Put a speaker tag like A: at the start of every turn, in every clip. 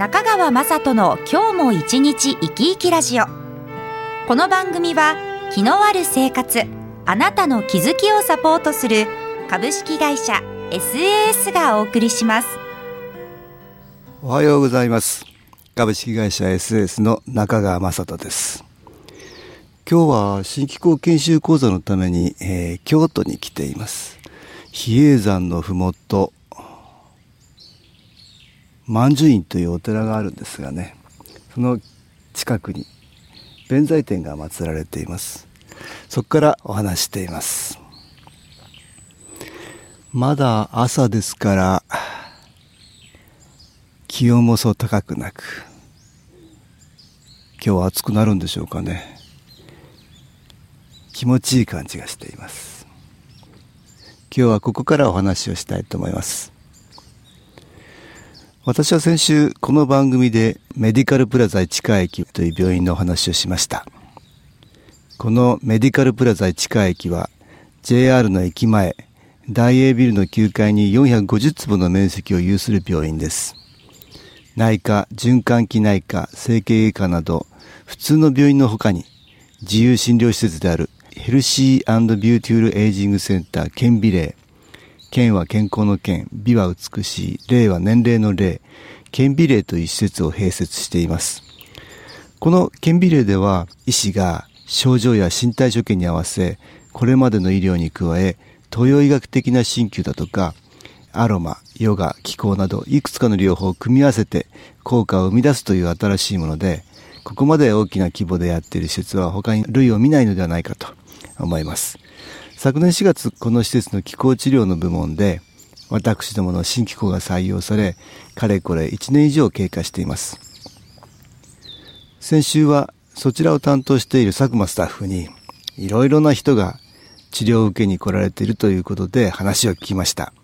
A: 中川雅人の今日も一日生き生きラジオ。この番組は気のある生活あなたの気づきをサポートする株式会社 SAS がお送りします。
B: おはようございます。株式会社 SAS の中川雅人です。今日は新機構研修講座のために、えー、京都に来ています。比叡山のふもと万寿院というお寺があるんですがねその近くに弁財天が祀られています。そこからお話しています。まだ朝ですから気温もそう高くなく今日は暑くなるんでしょうかね。気持ちいい感じがしています。今日はここからお話をしたいと思います。私は先週この番組でメディカルプラザ市川駅という病院のお話をしました。このメディカルプラザ市川駅は JR の駅前大英ビルの9階に450坪の面積を有する病院です。内科、循環器内科、整形外科など普通の病院の他に自由診療施設であるヘルシービューティフルエイジングセンター健美齢、健は健康の健、美は美しい、齢は年齢の齢、健美齢という施設を併設しています。この健美齢では医師が症状や身体所見に合わせ、これまでの医療に加え、東洋医学的な鍼灸だとか、アロマ、ヨガ、気功などいくつかの療法を組み合わせて効果を生み出すという新しいもので、ここまで大きな規模でやっている施設は他に類を見ないのではないかと思います。昨年4月、この施設の気候治療の部門で、私どもの新機構が採用され、かれこれ1年以上経過しています。先週はそちらを担当している佐久間スタッフに、いろいろな人が治療を受けに来られているということで話を聞きました。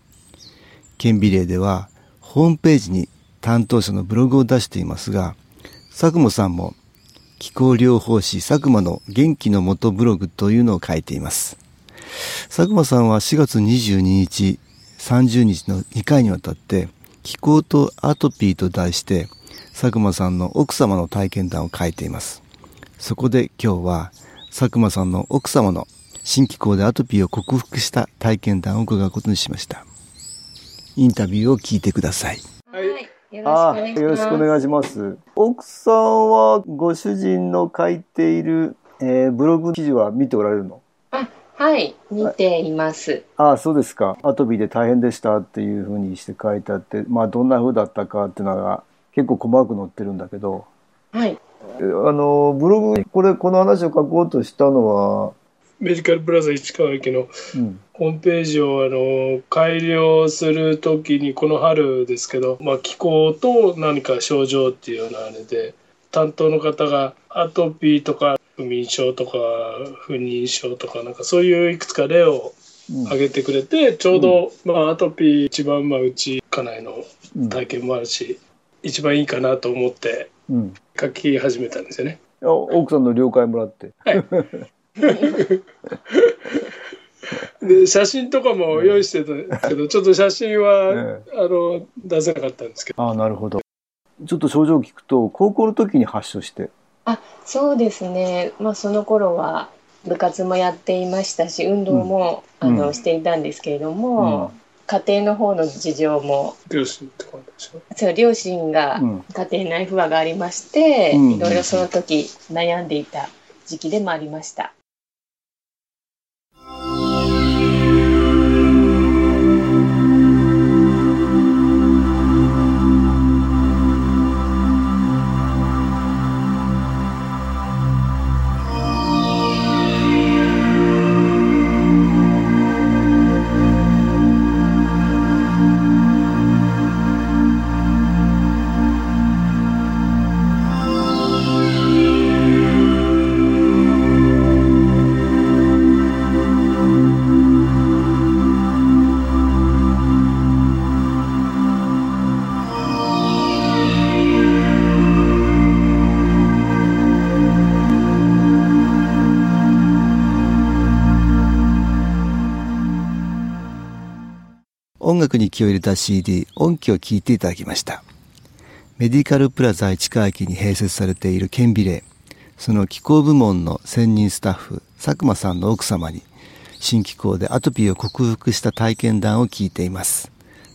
B: 県美例では、ホームページに担当者のブログを出していますが、佐久間さんも気候療法士佐久間の元気の元ブログというのを書いています。佐久間さんは4月22日、30日の2回にわたって、気候とアトピーと題して、佐久間さんの奥様の体験談を書いています。そこで今日は、佐久間さんの奥様の新気候でアトピーを克服した体験談を伺うことにしました。インタビューを聞いてください。
C: はい。よろしくお願いします。奥さんはご主人の書いている、えー、ブログ記事は見ておられるの？
D: あ、はい、見ています。
C: ああ、そうですか。アトピーで大変でしたっていうふうにして書いてあって、まあどんな風だったかっていうのが結構細かく載ってるんだけど。
D: はい。
C: あの、ブログ、これ、この話を書こうとしたのは、
E: メディカルプラザ市川駅のホームページをあの改良するときにこの春ですけど、まあ、気候と何か症状っていうようなあれで担当の方がアトピーとか不眠症とか不妊症とかなんかそういういくつか例を挙げてくれて、うん、ちょうど、まあ、アトピー一番まあうち家内の体験もあるし、うん、一番いいかなと思って書き始めたんですよね。
C: 奥さんの了解もらって。
E: はい で写真とかも用意してたけど、ちょっと写真は、ね、あの出せなかったんですけど。
C: あなるほど。ちょっと症状を聞くと高校の時に発症して。
D: あそうですね、まあ、その頃は部活もやっていましたし運動も、うん、あのしていたんですけれども、うん、家庭の方の事情も。
E: 両親とかでしょ？
D: そう両親が家庭内不和がありまして、うん、いろいろその時悩んでいた時期でもありました。
B: 音楽に気を入れた CD 音機を聴いていただきました。メディカルプラザ市川駅に併設されている顕微霊その気候部門の専任スタッフ佐久間さんの奥様に新気候でアトピーを克服した体験談を聞いています。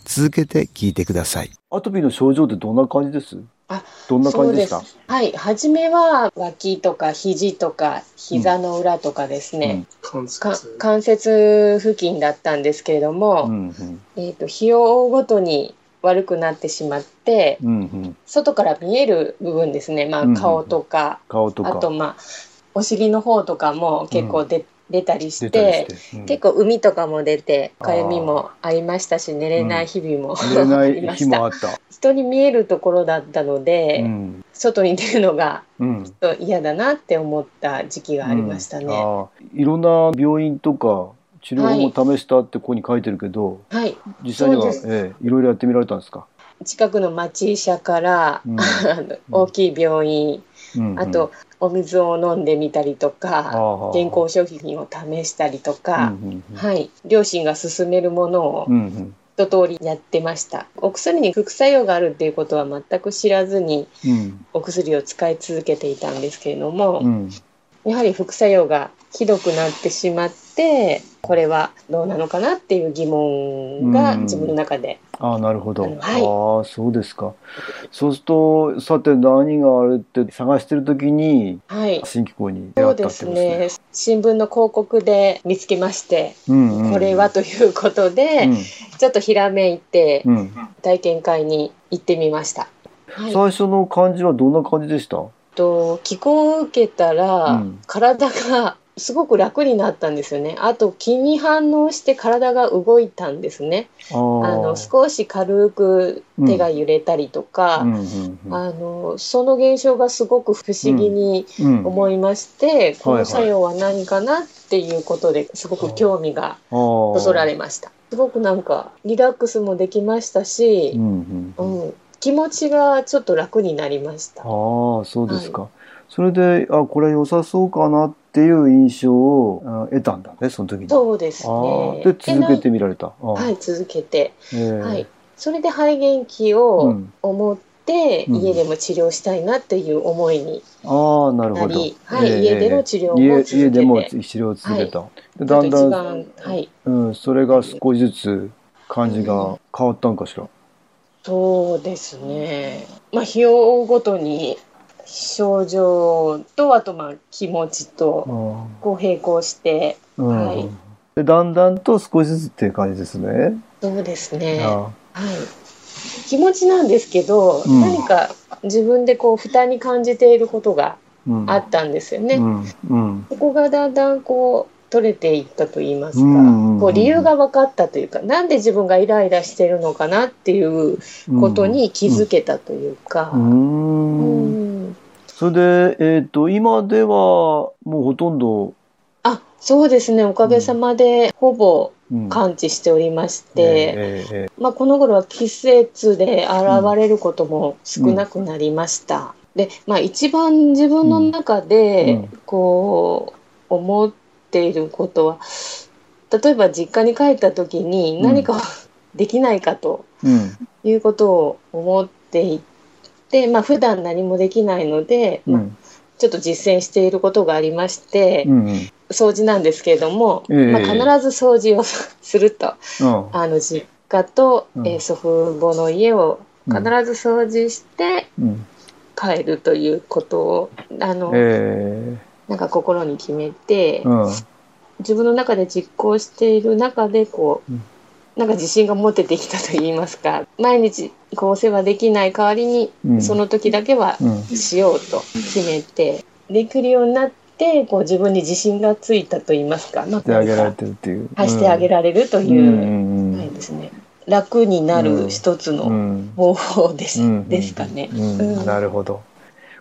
B: 続けて聞いてください。
C: アトピーの症状ってどんな感じです？
D: あ
C: どんな感じでした
D: はい。初めは脇とか肘とか膝の裏とかですね、
E: 関
D: か
E: 節
D: 関節付近だったんですけれども、
C: うんうん。
D: えー、と日を追うごとに悪くなってしまって
C: うんうん。
D: 外から見える部分ですね、まあ
C: うん、
D: 顔とか、
C: 顔とか。
D: あとまあお尻の方とかも結構出,、出たりして
C: うん。
D: 結構海とかも出てかゆみもありましたし寝れない日々も、
C: 寝れな
D: あり
C: い
D: ました。
C: 日もあった。
D: 人に見えるところだったので、
C: うん。
D: 外に出るのが
C: うん。
D: ちょっと嫌だなって思った時期がありましたね。
C: いろんな病院とか治療法も試したってここに書いてるけど、
D: はい、
C: 実際にはええいろいろやってみられたんですか、
D: 近くの町医者から、大きい病院、
C: うん。うん。
D: あとお水を飲んでみたりとか、健康食品を試したりとか、
C: うんうんうん。
D: はい、両親が勧めるものを
C: うんうん。
D: 一通りやってました。お薬に副作用があるっていうことは全く知らずに
C: うん。
D: お薬を使い続けていたんですけれども、
C: うん。
D: やはり副作用がひどくなってしまってこれはどうなのかなっていう疑問が
C: うん。
D: 自分の中で、
C: ああなるほど、
D: はい。
C: ああそうですか。そうするとさて何があるって探してる時に
D: はい。
C: 新機構に出会ったって
D: です
C: ことですね。
D: ね新聞の広告で見つけまして、
C: うんうん。
D: これはということで、
C: うん。
D: ちょっとひらめいて
C: うん。
D: 体験会に行ってみました。はい、
C: 最初の感じはどんな感じでした？
D: と気候を受けたら、
C: うん。
D: 体がすごく楽になったんですよね。あと気に反応して体が動いたんですね。
C: あ
D: の少し軽く手が揺れたりとか、あのその現象がすごく不思議に
C: うん。
D: 思いまして、こ
C: はい。
D: の作用は何かなっていうことですごく興味がそそられました。すごくなんかリラックスもできましたし
C: う、ん
D: 気持ちがちょっと楽になりました。
C: ああそうですか、それであこれ良さそうかなっていう印象をあ得たんだねその時に。
D: そうです
C: あ
D: ね。
C: ー。で続け
D: で
C: てみられた。
D: はい、続けて、
C: えー。
D: はい、それで肺元気
C: う
D: を
C: ん。
D: 思って、
C: うん。
D: 家でも治療したいなっていう思いに
C: ああなるほど。
D: なり、はい、
C: えー
D: 家での治療も
C: 家
D: 続けて、
C: 家でも治療を続けた、でだんだん、
D: はい、
C: うん、それが少しずつ感じが変わったんかしら、
D: そうですね。まあ日を追うごとに症状とあとまあ気持ちと
C: あ
D: こう並行して、
C: ーうん。
D: はい。
C: でだんだんと少しずつっていう感じですね。
D: そうですね。
C: あ
D: はい。気持ちなんですけど、
C: うん。
D: 何か自分でこう負担に感じていることがあったんですよね。そこがだんだんこう取れていったと言いますか、こう理由が分かったというか、なんで自分がイライラしてるのかなっていうことに気づけたというか。
C: う
D: ん
C: それで、えっ、と、今ではもうほとんど、
D: あそうですね。おかげさまでほぼ
C: うん。
D: 感知しておりまして、
C: ええええ
D: まあ、この頃は季節で現れることも少なくなりました。で、まあ、一番自分の中で
C: うん。
D: こう思っていることは例えば実家に帰った時に何か できないかと
C: うん。
D: いうことを思っていて、まあ普段何もできないので、まあ
C: うん。
D: ちょっと実践していることがありまして、
C: うんうん。
D: 掃除なんですけれども、
C: ええ。
D: まあ、必ず掃除をすると。
C: うん。
D: あの実家と、
C: うん。
D: えー祖父母の家を必ず掃除して
C: うん。
D: 帰るということをあの、
C: え
D: なんか心に決めて、自分の中で実行している中でこう、
C: うん
D: なんか自信が持ててきたと言いますか毎日こうお世話できない代わりに、
C: うん。
D: その時だけは
C: うん。
D: しようと決めてできるようになってこう自分に自信がついたと言いますか、まあ、
C: してあげられ
D: こ
C: てるっていう。
D: うはいしてあげられると
C: うん
D: いう、
C: うん。
D: はいですね、楽になる一つの、
C: うん。
D: 方法です,、
C: うん。
D: ですかね。
C: なるほど。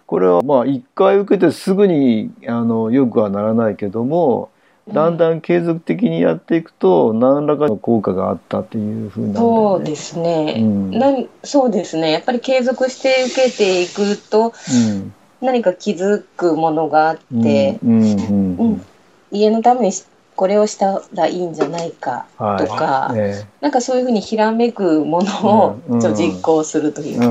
C: これはまあ一回受けてすぐにあのよくはならないけどもだんだん継続的にやっていくと何らかの効果があったっていうふうなね。
D: そうですね、
C: うん。
D: なんそうですね。やっぱり継続して受けていくと
C: うん。何
D: 何か気づくものがあって、うん家のためにこれをしたらいいんじゃないかとか、はい。えー、なんかそういうふうにひらめくものをちょ実行するというか。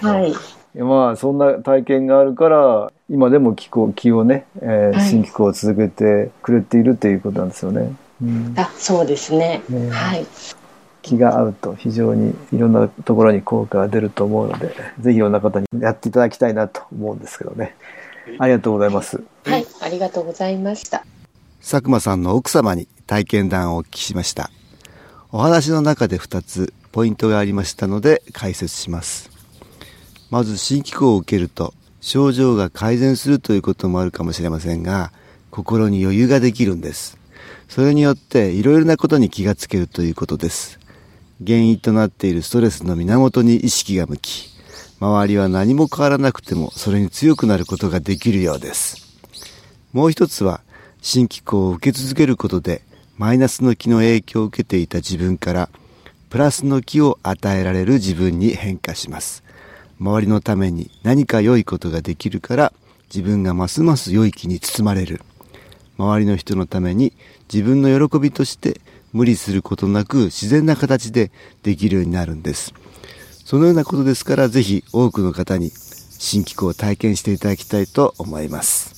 D: はい。
C: まあそんな体験があるから今でも気候気をね、えー、新機構を続けてくれているということなんですよね。
D: うん、あそうですね、ね、はい。
C: 気が合うと非常にいろんなところに効果が出ると思うのでぜひいろんな方にやっていただきたいなと思うんですけどね。ありがとうございます。
D: はい。ありがとうございました。
B: 佐久間さんの奥様に体験談をお聞きしました。お話の中で2つポイントがありましたので解説します。まず新機構を受けると症状が改善するということもあるかもしれませんが心に余裕ができるんですそれによっていろいろなことに気がつけるということです原因となっているストレスの源に意識が向き、周りは何も変わらなくてもそれに強くなることができるようです。もう一つは、新機構を受け続けることで、マイナスの気の影響を受けていた自分から、プラスの気を与えられる自分に変化します。周りのために何か良いことができるから、自分がますます良い気に包まれる。周りの人のために自分の喜びとして無理することなく自然な形でできるようになるんです。そのようなことですからぜひ多くの方に新機構を体験していただきたいと思います。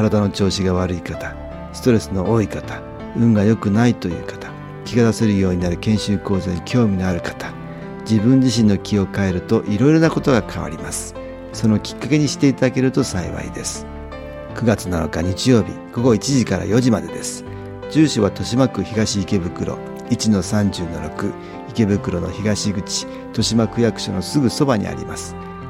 B: 体の調子が悪い方ストレスの多い方運が良くないという方気が出せるようになる研修講座に興味のある方自分自身の気を変えるといろいろなことが変わります。そのきっかけにしていただけると幸いです。9月7日日曜日午後1時から4時までです。住所は豊島区東池袋1-30-6池袋の東口豊島区役所のすぐそばにあります。